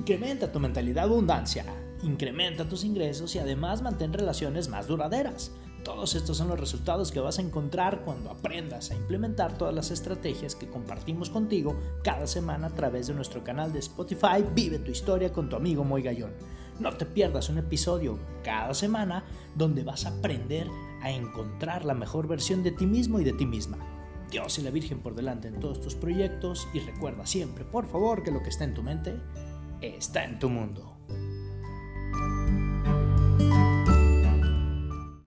Incrementa tu mentalidad de abundancia, incrementa tus ingresos y además mantén relaciones más duraderas. Todos estos son los resultados que vas a encontrar cuando aprendas a implementar todas las estrategias que compartimos contigo cada semana a través de nuestro canal de Spotify Vive tu historia con tu amigo Moy Gallón. No te pierdas un episodio cada semana donde vas a aprender a encontrar la mejor versión de ti mismo y de ti misma. Dios y la Virgen por delante en todos tus proyectos y recuerda siempre, por favor, que lo que está en tu mente está en tu mundo.